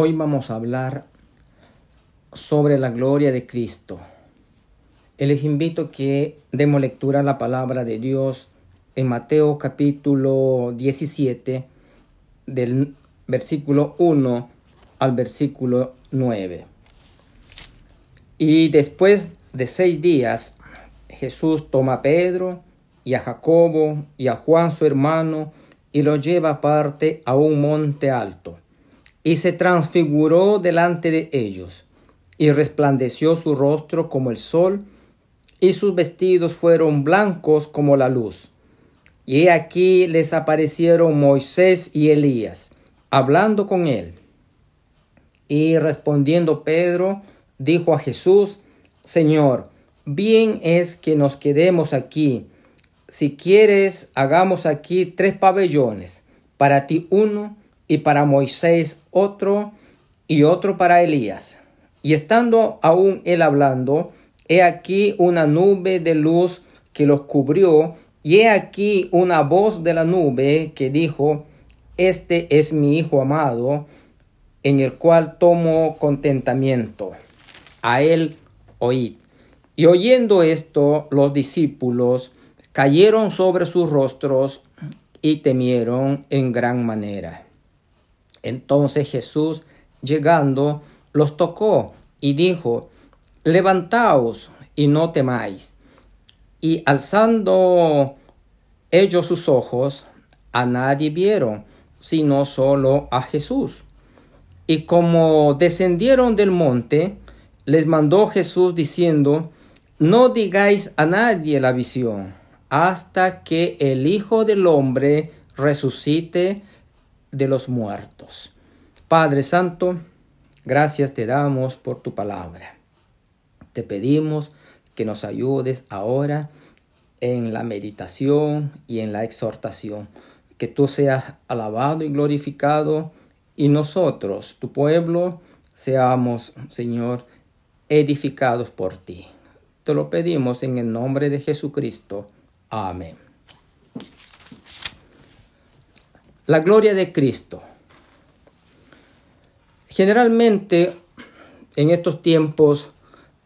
Hoy vamos a hablar sobre la gloria de Cristo. Les invito que demos lectura a la palabra de Dios en Mateo capítulo 17 del versículo 1 al versículo 9. Y después de seis días, Jesús toma a Pedro y a Jacobo y a Juan su hermano y los lleva aparte a un monte alto. Y se transfiguró delante de ellos, y resplandeció su rostro como el sol, y sus vestidos fueron blancos como la luz. Y aquí les aparecieron Moisés y Elías, hablando con él. Y respondiendo Pedro, dijo a Jesús, Señor, bien es que nos quedemos aquí. Si quieres, hagamos aquí tres pabellones, para ti uno, y para Moisés otro, y otro para Elías. Y estando aún él hablando, he aquí una nube de luz que los cubrió, y he aquí una voz de la nube que dijo, Este es mi Hijo amado, en el cual tomo contentamiento. A él oíd. Y oyendo esto, los discípulos cayeron sobre sus rostros y temieron en gran manera. Entonces Jesús, llegando, los tocó y dijo, Levantaos y no temáis. Y alzando ellos sus ojos, a nadie vieron, sino solo a Jesús. Y como descendieron del monte, les mandó Jesús diciendo, no digáis a nadie la visión hasta que el Hijo del Hombre resucite de los muertos. Padre Santo, gracias te damos por tu palabra. Te pedimos que nos ayudes ahora en la meditación y en la exhortación. Que tú seas alabado y glorificado y nosotros, tu pueblo, seamos, Señor, edificados por ti. Te lo pedimos en el nombre de Jesucristo. Amén. La gloria de Cristo. Generalmente en estos tiempos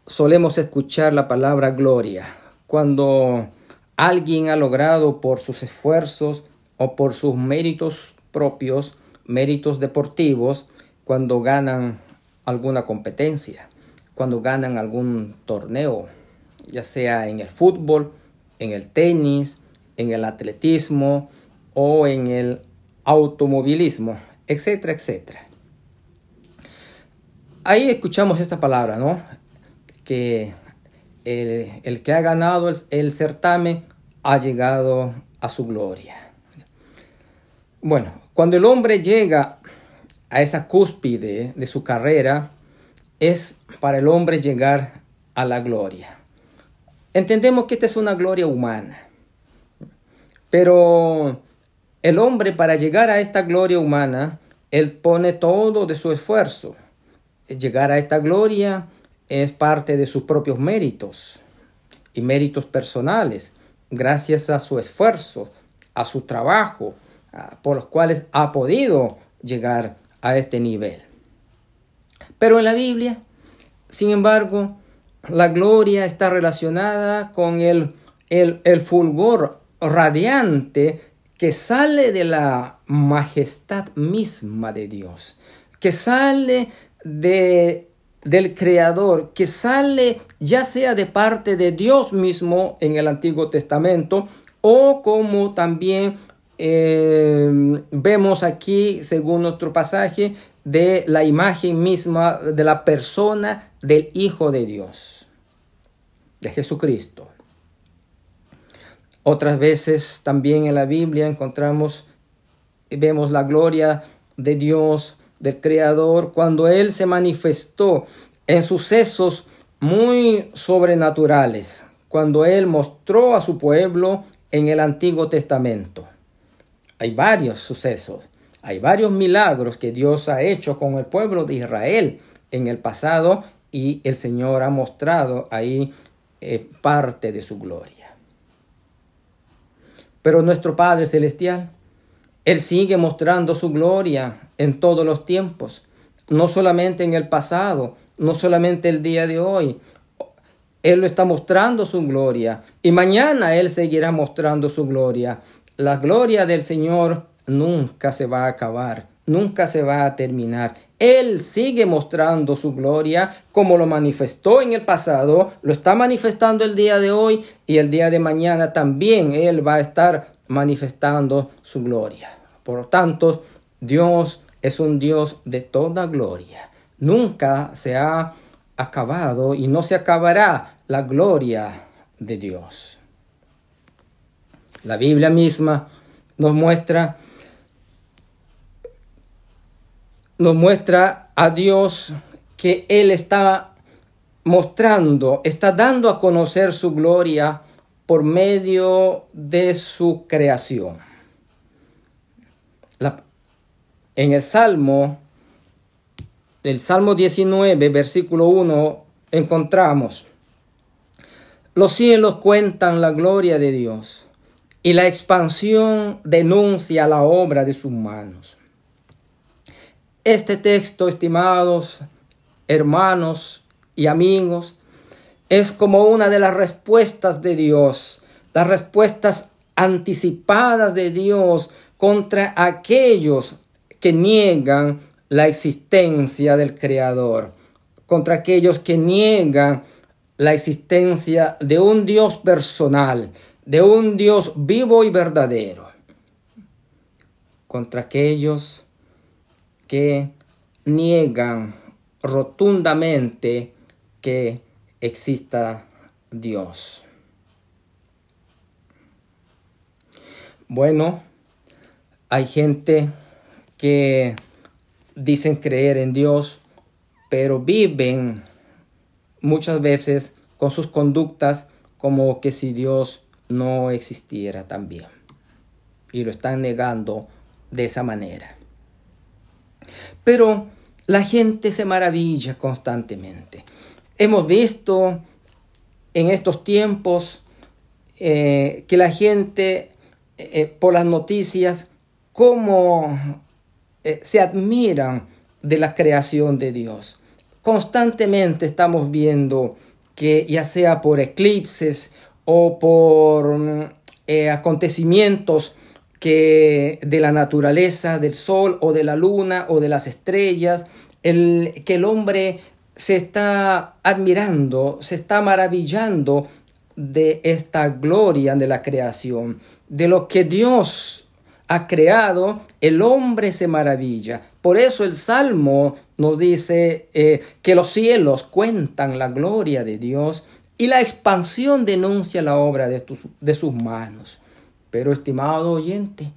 solemos escuchar la palabra gloria cuando alguien ha logrado por sus esfuerzos o por sus méritos propios, méritos deportivos, cuando ganan alguna competencia, cuando ganan algún torneo, ya sea en el fútbol, en el tenis, en el atletismo o en el automovilismo, etcétera, etcétera. Ahí escuchamos esta palabra, ¿no? Que el, que ha ganado el, el certamen ha llegado a su gloria. Bueno, cuando el hombre llega a esa cúspide de su carrera, es para el hombre llegar a la gloria. Entendemos que esta es una gloria humana, pero el hombre para llegar a esta gloria humana, él pone todo de su esfuerzo. Llegar a esta gloria es parte de sus propios méritos y méritos personales, gracias a su esfuerzo, a su trabajo, por los cuales ha podido llegar a este nivel. Pero en la Biblia, sin embargo, la gloria está relacionada con el, el, fulgor radiante que sale de la majestad misma de Dios, que sale de, del Creador, que sale ya sea de parte de Dios mismo en el Antiguo Testamento o como también eh, vemos aquí, según nuestro pasaje, de la imagen misma de la persona del Hijo de Dios, de Jesucristo. Otras veces también en la Biblia encontramos y vemos la gloria de Dios, del Creador, cuando Él se manifestó en sucesos muy sobrenaturales, cuando Él mostró a su pueblo en el Antiguo Testamento. Hay varios sucesos hay varios milagros que Dios ha hecho con el pueblo de Israel en el pasado y el Señor ha mostrado ahí eh, parte de su gloria. Pero nuestro Padre Celestial, Él sigue mostrando su gloria en todos los tiempos. no solamente en el pasado, no solamente el día de hoy. Él lo está mostrando su gloria y mañana Él seguirá mostrando su gloria. La gloria del Señor nunca se va a acabar, nunca se va a terminar. Él sigue mostrando su gloria como lo manifestó en el pasado, lo está manifestando el día de hoy y el día de mañana también Él va a estar manifestando su gloria. Por lo tanto, Dios es un Dios de toda gloria. Nunca se ha acabado y no se acabará la gloria de Dios. La Biblia misma nos muestra nos muestra a Dios que Él está mostrando, está dando a conocer su gloria por medio de su creación. en el Salmo, el Salmo 19, versículo 1, encontramos, los cielos cuentan la gloria de Dios y la expansión denuncia la obra de sus manos. Este texto, estimados hermanos y amigos, es como una de las respuestas de Dios, las respuestas anticipadas de Dios contra aquellos que niegan la existencia del Creador, contra aquellos que niegan la existencia de un Dios personal, de un Dios vivo y verdadero, contra aquellos que niegan rotundamente que exista Dios. Bueno, hay gente que dicen creer en Dios, pero viven muchas veces con sus conductas como que si Dios no existiera también. Y lo están negando de esa manera. Pero la gente se maravilla constantemente. Hemos visto en estos tiempos eh, que la gente, eh, eh, por las noticias, cómo se admiran de la creación de Dios. Constantemente estamos viendo que ya sea por eclipses o por acontecimientos que de la naturaleza, del sol o de la luna o de las estrellas, el, que el hombre se está admirando, se está maravillando de esta gloria de la creación, de lo que Dios ha creado, el hombre se maravilla. Por eso el Salmo nos dice eh, que los cielos cuentan la gloria de Dios y la expansión denuncia la obra de, de sus manos. Pero, estimado oyente,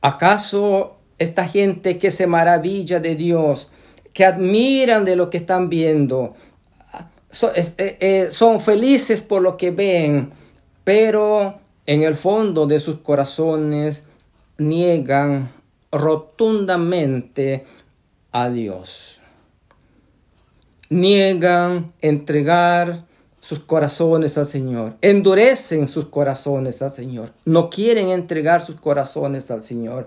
¿acaso esta gente que se maravilla de Dios, que admiran de lo que están viendo, eh, eh, son, felices por lo que ven, pero en el fondo de sus corazones niegan rotundamente a Dios. Niegan entregar sus corazones al Señor, endurecen sus corazones al Señor, no quieren entregar sus corazones al Señor.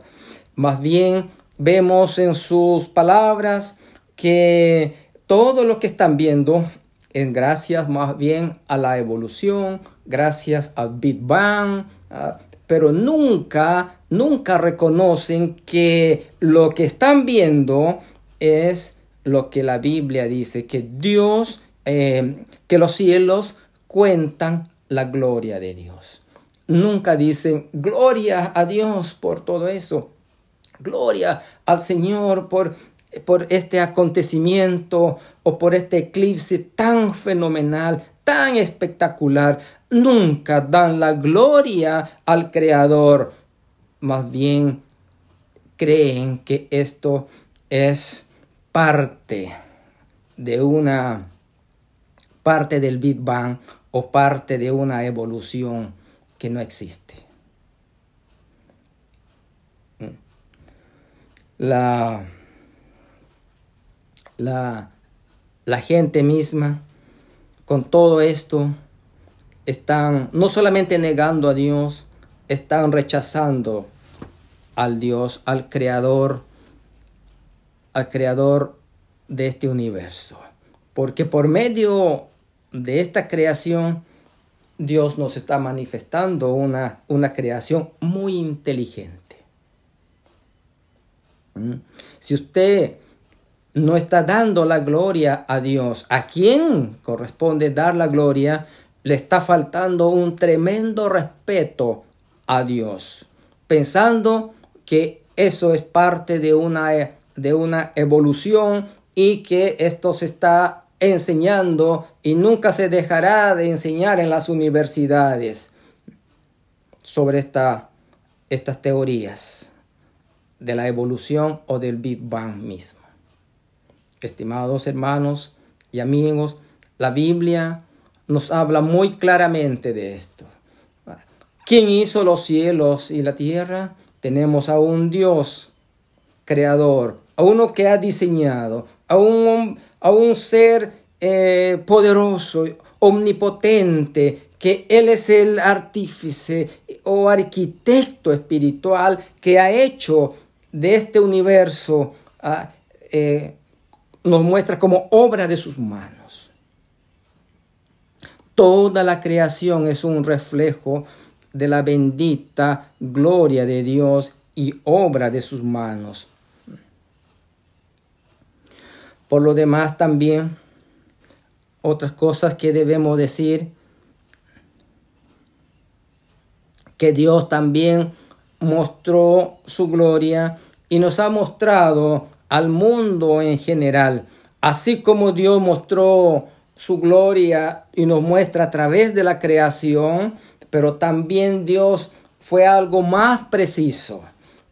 Más bien vemos en sus palabras que todo lo que están viendo es gracias más bien a la evolución, gracias al Big Bang, ah, pero nunca, nunca reconocen que lo que están viendo es lo que la Biblia dice, que Dios eh, que los cielos cuentan la gloria de Dios. Nunca dicen gloria a Dios por todo eso. Gloria al Señor por, por este acontecimiento o por este eclipse tan fenomenal, tan espectacular. Nunca dan la gloria al Creador. Más bien creen que esto es parte de una parte del Big Bang o parte de una evolución que no existe. La, la, la gente misma, con todo esto, están no solamente negando a Dios, están rechazando al Dios, al Creador, al creador de este universo. Porque por medio de esta creación, Dios nos está manifestando una, una creación muy inteligente. ¿Mm? Si usted no está dando la gloria a Dios, ¿a quién corresponde dar la gloria? Le está faltando un tremendo respeto a Dios, pensando que eso es parte de una, de una evolución y que esto se está enseñando y nunca se dejará de enseñar en las universidades sobre esta, estas teorías de la evolución o del Big Bang mismo. Estimados hermanos y amigos, la Biblia nos habla muy claramente de esto. ¿Quién hizo los cielos y la tierra? Tenemos a un Dios creador, a uno que ha diseñado, a un, a un ser eh, poderoso, omnipotente, que Él es el artífice o arquitecto espiritual que ha hecho de este universo, ah, eh, nos muestra como obra de sus manos. Toda la creación es un reflejo de la bendita gloria de Dios y obra de sus manos. Por lo demás también, otras cosas que debemos decir, que Dios también mostró su gloria y nos ha mostrado al mundo en general, así como Dios mostró su gloria y nos muestra a través de la creación, pero también Dios fue algo más preciso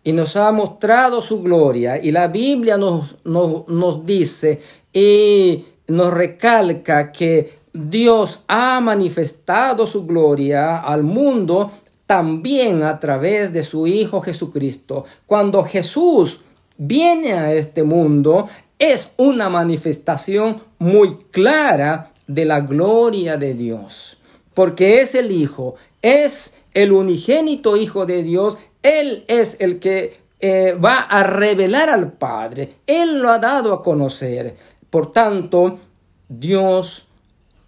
y nos ha mostrado su gloria. Y la Biblia nos, nos, dice y nos recalca que Dios ha manifestado su gloria al mundo también a través de su Hijo Jesucristo. Cuando Jesús viene a este mundo, es una manifestación muy clara de la gloria de Dios, porque es el Hijo, es el unigénito Hijo de Dios, Él es el que eh, va a revelar al Padre, Él lo ha dado a conocer. Por tanto, Dios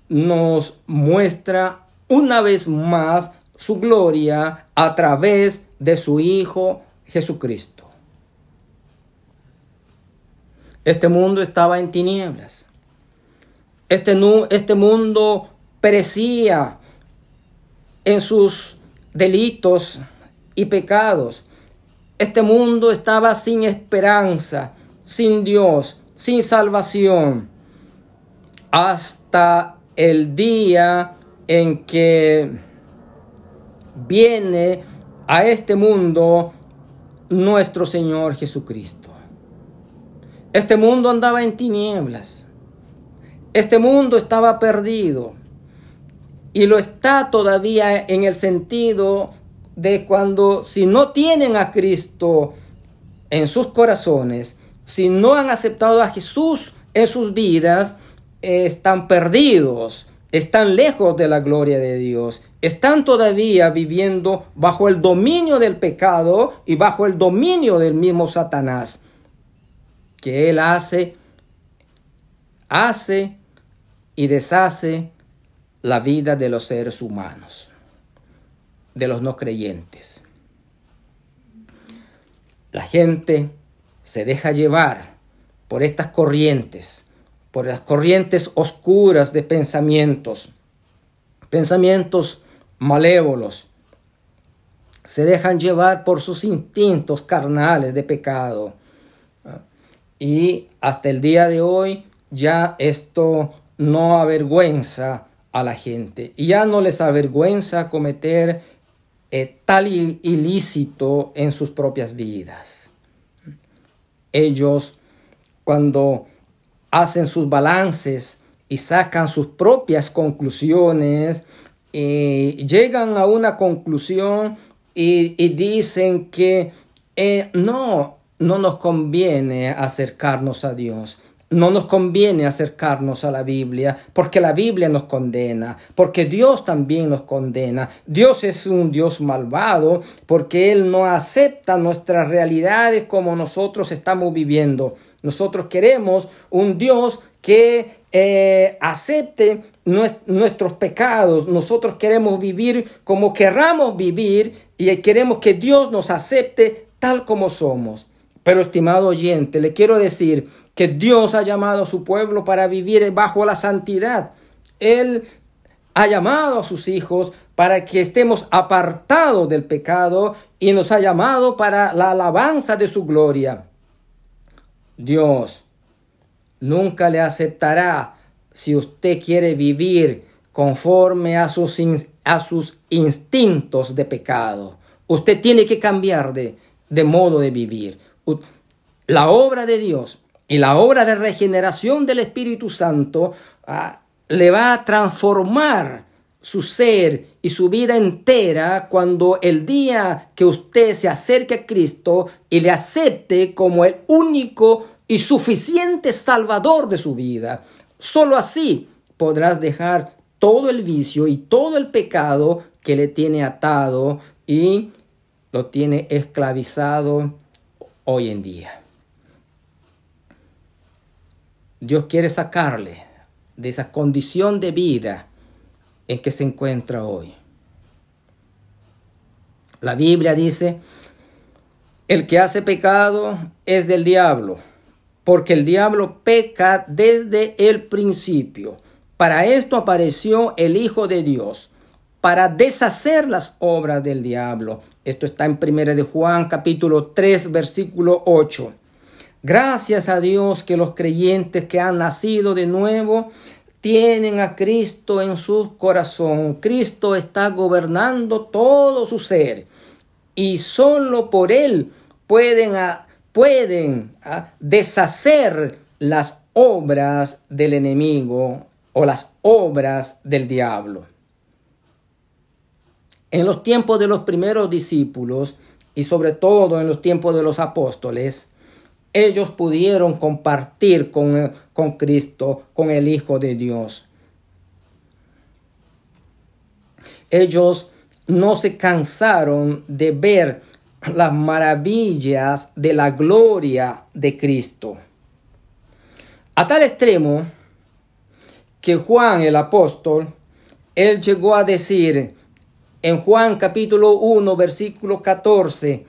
nos muestra una vez más su gloria a través de su Hijo Jesucristo. Este mundo estaba en tinieblas. Este, este mundo perecía en sus delitos y pecados. Este mundo estaba sin esperanza, sin Dios, sin salvación, hasta el día en que viene a este mundo nuestro Señor Jesucristo. Este mundo andaba en tinieblas. Este mundo estaba perdido y lo está todavía en el sentido de cuando si no tienen a Cristo en sus corazones, si no han aceptado a Jesús en sus vidas, están perdidos, están lejos de la gloria de Dios, están todavía viviendo bajo el dominio del pecado y bajo el dominio del mismo Satanás, que él hace, hace y deshace la vida de los seres humanos, de los no creyentes. La gente se deja llevar por estas corrientes, por las corrientes oscuras de pensamientos, pensamientos malévolos. Se dejan llevar por sus instintos carnales de pecado. Y hasta el día de hoy ya esto no avergüenza a la gente y ya no les avergüenza cometer eh, tal ilícito en sus propias vidas. Ellos cuando hacen sus balances y sacan sus propias conclusiones, eh, llegan a una conclusión y, dicen que eh, no, no nos conviene acercarnos a Dios no nos conviene acercarnos a la Biblia porque la Biblia nos condena, porque Dios también nos condena. Dios es un Dios malvado porque Él no acepta nuestras realidades como nosotros estamos viviendo. Nosotros queremos un Dios que eh, acepte nuestros pecados. Nosotros queremos vivir como querramos vivir y queremos que Dios nos acepte tal como somos. Pero estimado oyente, le quiero decir que Dios ha llamado a su pueblo para vivir bajo la santidad. Él ha llamado a sus hijos para que estemos apartados del pecado y nos ha llamado para la alabanza de su gloria. Dios nunca le aceptará si usted quiere vivir conforme a sus, a sus instintos de pecado. Usted tiene que cambiar de, de modo de vivir. La obra de Dios y la obra de regeneración del Espíritu Santo ah, le va a transformar su ser y su vida entera cuando el día que usted se acerque a Cristo y le acepte como el único y suficiente salvador de su vida. Solo así podrás dejar todo el vicio y todo el pecado que le tiene atado y lo tiene esclavizado hoy en día. Dios quiere sacarle de esa condición de vida en que se encuentra hoy. La Biblia dice, el que hace pecado es del diablo, porque el diablo peca desde el principio. Para esto apareció el Hijo de Dios, para deshacer las obras del diablo. Esto está en 1 de Juan capítulo 3 versículo 8. Gracias a Dios que los creyentes que han nacido de nuevo tienen a Cristo en su corazón. Cristo está gobernando todo su ser y solo por Él pueden, pueden deshacer las obras del enemigo o las obras del diablo. En los tiempos de los primeros discípulos y sobre todo en los tiempos de los apóstoles, ellos pudieron compartir con, con Cristo, con el Hijo de Dios. Ellos no se cansaron de ver las maravillas de la gloria de Cristo. A tal extremo que Juan el apóstol, él llegó a decir en Juan capítulo 1 versículo 14,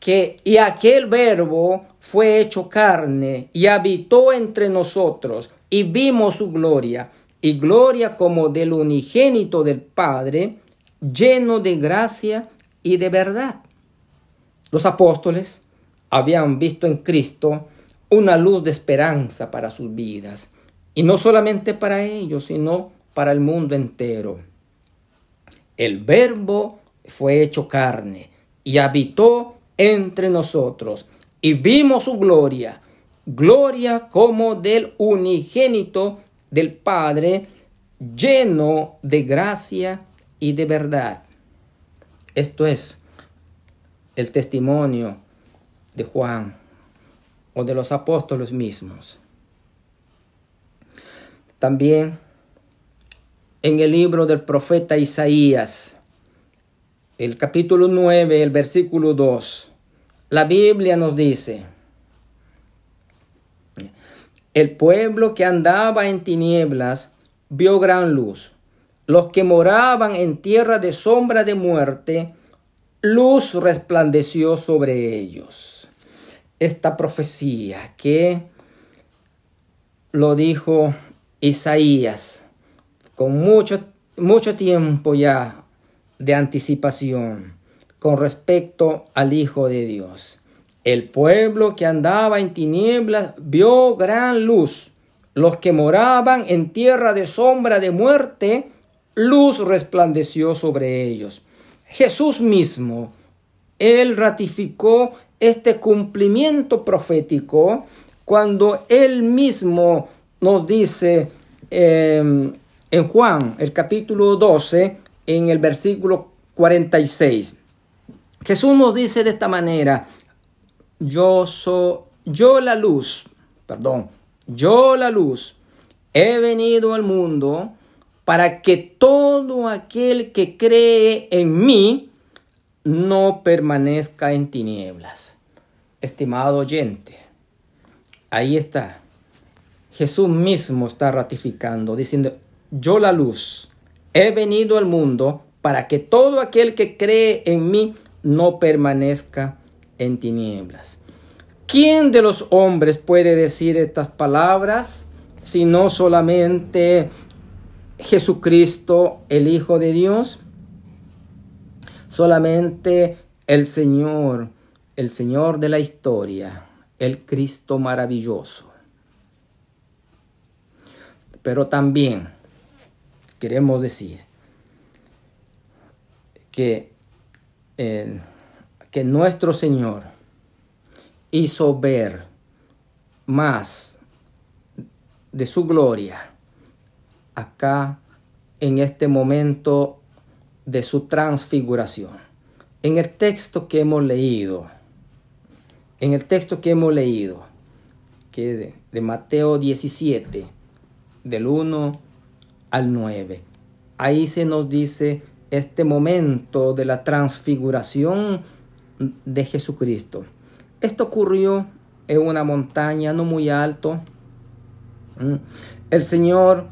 que y aquel verbo fue hecho carne y habitó entre nosotros y vimos su gloria y gloria como del unigénito del Padre, lleno de gracia y de verdad. Los apóstoles habían visto en Cristo una luz de esperanza para sus vidas, y no solamente para ellos, sino para el mundo entero. El verbo fue hecho carne y habitó entre nosotros y vimos su gloria, gloria como del unigénito del Padre, lleno de gracia y de verdad. Esto es el testimonio de Juan o de los apóstoles mismos. También en el libro del profeta Isaías, el capítulo 9, el versículo 2, la Biblia nos dice, el pueblo que andaba en tinieblas vio gran luz. Los que moraban en tierra de sombra de muerte, luz resplandeció sobre ellos. Esta profecía que lo dijo Isaías con mucho, mucho tiempo ya de anticipación con respecto al Hijo de Dios. El pueblo que andaba en tinieblas vio gran luz. Los que moraban en tierra de sombra de muerte, luz resplandeció sobre ellos. Jesús mismo, Él ratificó este cumplimiento profético cuando Él mismo nos dice em, en Juan, el capítulo 12, en el versículo 46. Jesús nos dice de esta manera, yo soy yo la luz, perdón, yo la luz, he venido al mundo para que todo aquel que cree en mí no permanezca en tinieblas. Estimado oyente, ahí está. Jesús mismo está ratificando, diciendo, yo la luz, he venido al mundo para que todo aquel que cree en mí no permanezca en tinieblas. ¿Quién de los hombres puede decir estas palabras si no solamente Jesucristo, el Hijo de Dios? Solamente el Señor, el Señor de la historia, el Cristo maravilloso. Pero también queremos decir que, eh, que nuestro Señor hizo ver más de su gloria acá en este momento de su transfiguración. En el texto que hemos leído, en el texto que hemos leído, que de, Mateo 17, del 1 al 9, ahí se nos dice este momento de la transfiguración de Jesucristo. Esto ocurrió en una montaña no muy alto. Mm. El Señor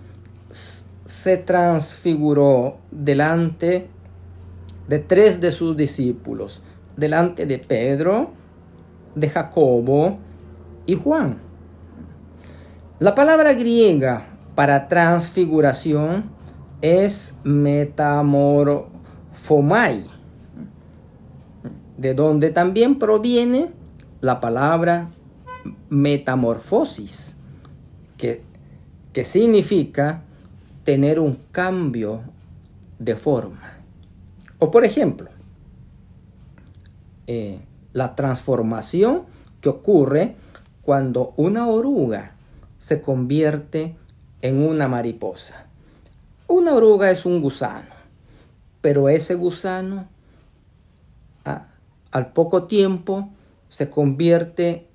se transfiguró delante de tres de sus discípulos, delante de Pedro, de Jacobo y Juan. La palabra griega para transfiguración es metamorfomai, de donde también proviene la palabra metamorfosis, que, que significa tener un cambio de forma. O por ejemplo, eh, la transformación que ocurre cuando una oruga se convierte en una mariposa. Una oruga es un gusano, pero ese gusano al poco tiempo se convierte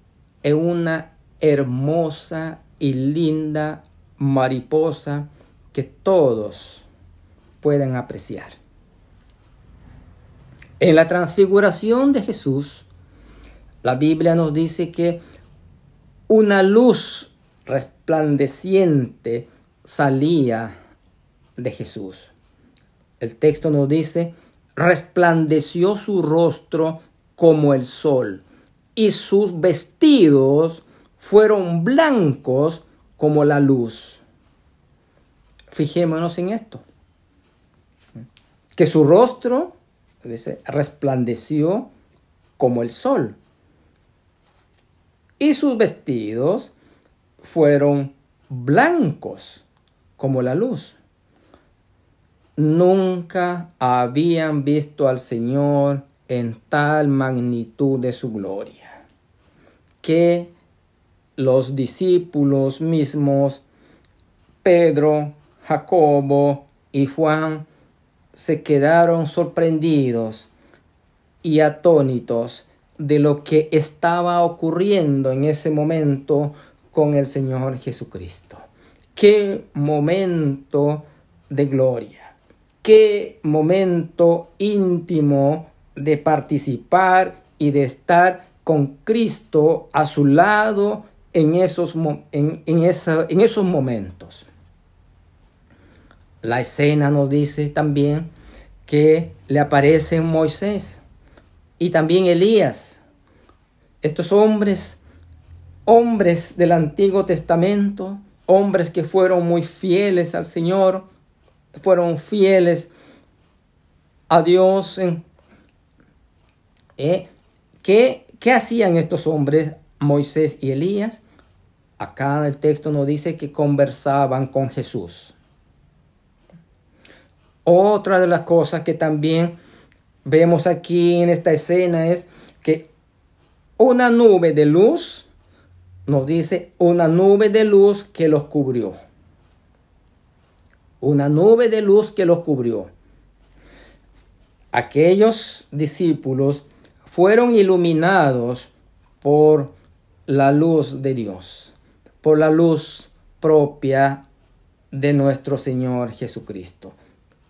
en una hermosa y linda mariposa que todos pueden apreciar. En la transfiguración de Jesús, la Biblia nos dice que una luz resplandeciente salía de Jesús. El texto nos dice, resplandeció su rostro como el sol y sus vestidos fueron blancos como la luz. Fijémonos en esto. Que su rostro resplandeció como el sol. Y sus vestidos fueron blancos como la luz. Nunca habían visto al Señor en tal magnitud de su gloria que los discípulos mismos, Pedro, Jacobo y Juan, se quedaron sorprendidos y atónitos de lo que estaba ocurriendo en ese momento con el Señor Jesucristo. Qué momento de gloria, qué momento íntimo de participar y de estar con Cristo a su lado en esos, en, esos momentos. La escena nos dice también que le aparecen Moisés y también Elías. Estos hombres, hombres del Antiguo Testamento, hombres que fueron muy fieles al Señor, fueron fieles a Dios. Eh, que ¿Qué hacían estos hombres, Moisés y Elías? Acá el texto nos dice que conversaban con Jesús. Otra de las cosas que también vemos aquí en esta escena es que una nube de luz, nos dice, una nube de luz que los cubrió. Una nube de luz que los cubrió. Aquellos discípulos fueron iluminados por la luz de Dios, por la luz propia de nuestro Señor Jesucristo,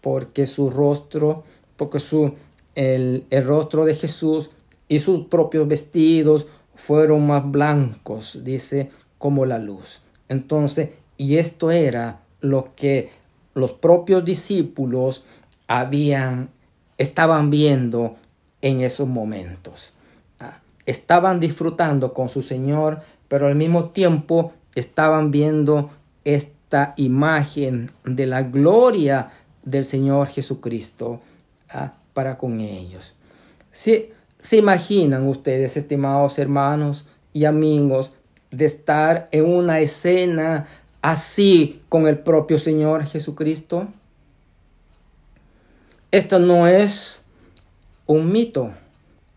porque su rostro, porque su, el, el rostro de Jesús y sus propios vestidos fueron más blancos, dice, como la luz. Entonces, y esto era lo que los propios discípulos habían, estaban viendo en esos momentos. Ah, estaban disfrutando con su Señor, pero al mismo tiempo estaban viendo esta imagen de la gloria del Señor Jesucristo ah, para con ellos. ¿Se, ¿Se imaginan ustedes, estimados hermanos y amigos, de estar en una escena así con el propio Señor Jesucristo? Esto no es un mito,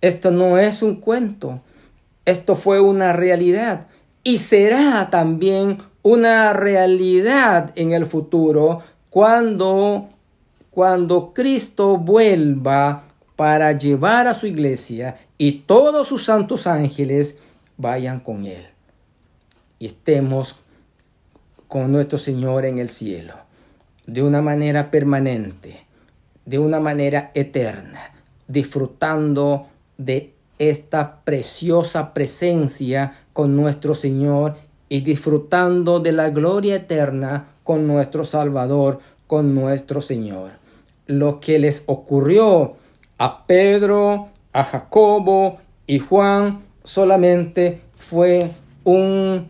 esto no es un cuento, esto fue una realidad y será también una realidad en el futuro cuando cuando Cristo vuelva para llevar a su iglesia y todos sus santos ángeles vayan con él y estemos con nuestro Señor en el cielo de una manera permanente, de una manera eterna, disfrutando de esta preciosa presencia con nuestro Señor y disfrutando de la gloria eterna con nuestro Salvador, con nuestro Señor. Lo que les ocurrió a Pedro, a Jacobo y Juan solamente fue un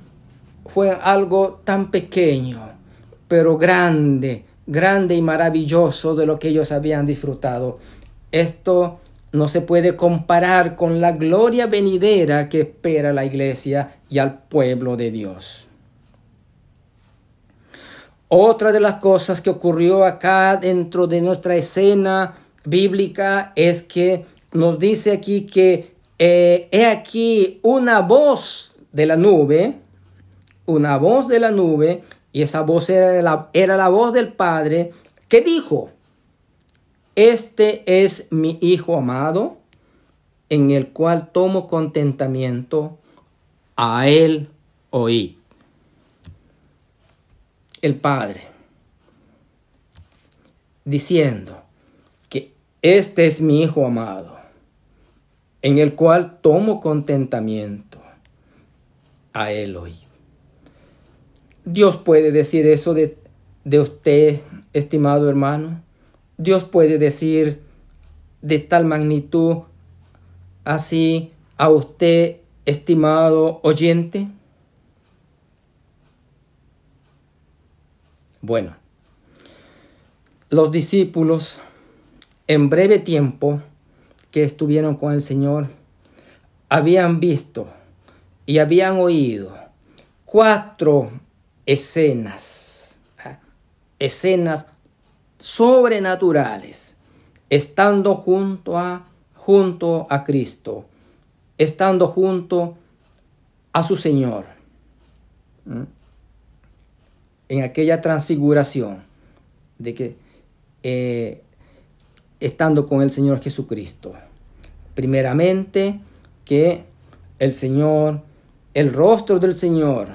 fue algo tan pequeño, pero grande, grande y maravilloso de lo que ellos habían disfrutado. Esto no se puede comparar con la gloria venidera que espera la iglesia y al pueblo de Dios. Otra de las cosas que ocurrió acá dentro de nuestra escena bíblica es que nos dice aquí que eh, he aquí una voz de la nube, una voz de la nube, y esa voz era la, era la voz del Padre, que dijo, este es mi Hijo amado, en el cual tomo contentamiento, a él oíd. El Padre, diciendo este es mi Hijo amado, en el cual tomo contentamiento, a él oíd. Dios puede decir eso de, de usted, estimado hermano. Dios puede decir de tal magnitud así a usted, estimado oyente? Bueno, los discípulos en breve tiempo que estuvieron con el Señor habían visto y habían oído cuatro escenas, ¿ah? escenas sobrenaturales, estando junto a, junto a Cristo, estando junto a su Señor. En aquella transfiguración de que eh, estando con el Señor Jesucristo. Primeramente que el Señor, el rostro del Señor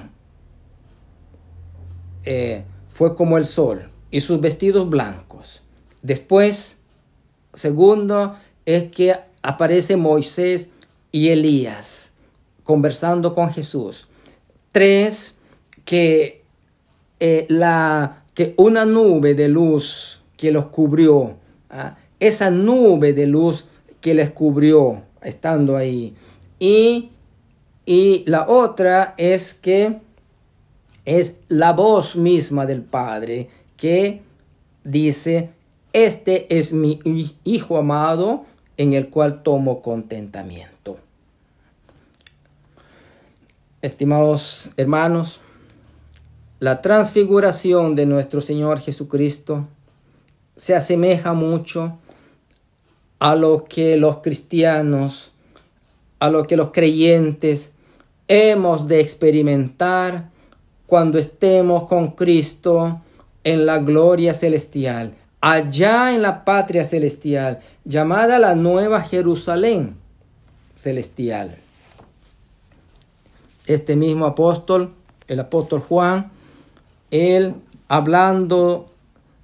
eh, fue como el sol, y sus vestidos blancos. Después, segundo, es que aparece Moisés y Elías conversando con Jesús. Tres, que, eh, la, que una nube de luz que los cubrió, ¿ah? Esa nube de luz que les cubrió estando ahí. Y, y la otra es que es la voz misma del Padre que dice, este es mi Hijo amado en el cual tomo contentamiento. Estimados hermanos, la transfiguración de nuestro Señor Jesucristo se asemeja mucho a lo que los cristianos, a lo que los creyentes hemos de experimentar cuando estemos con Cristo en la gloria celestial, allá en la patria celestial, llamada la Nueva Jerusalén celestial. Este mismo apóstol el apóstol Juan, él hablando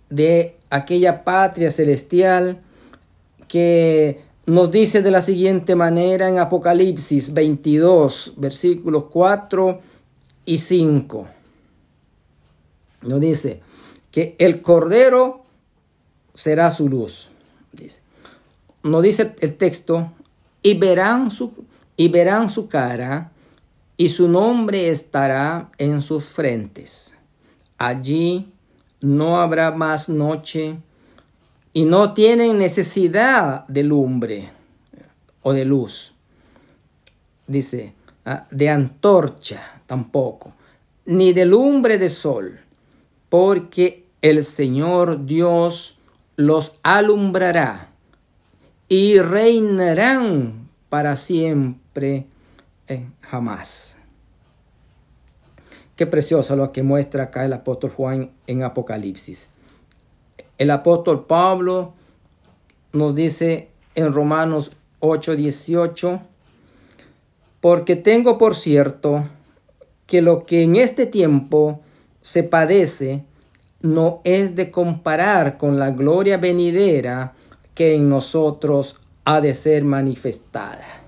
de aquella patria celestial que nos dice de la siguiente manera en Apocalipsis 22, versículos 4 y 5. Nos dice que el Cordero será su luz. Nos dice el texto, y verán su, y verán su cara, y su nombre estará en sus frentes. Allí no habrá más noche, y no tienen necesidad de lumbre o de luz. Dice, ah, de antorcha tampoco, ni de lumbre de sol, porque el Señor Dios los alumbrará y reinarán para siempre eh, jamás. Qué precioso lo que muestra acá el apóstol Juan en Apocalipsis. El apóstol Pablo nos dice en Romanos 8:18, porque tengo por cierto que lo que en este tiempo se padece no es de comparar con la gloria venidera que en nosotros ha de ser manifestada.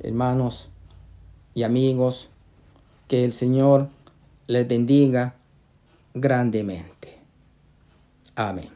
Hermanos y amigos, que el Señor les bendiga grandemente. Amén.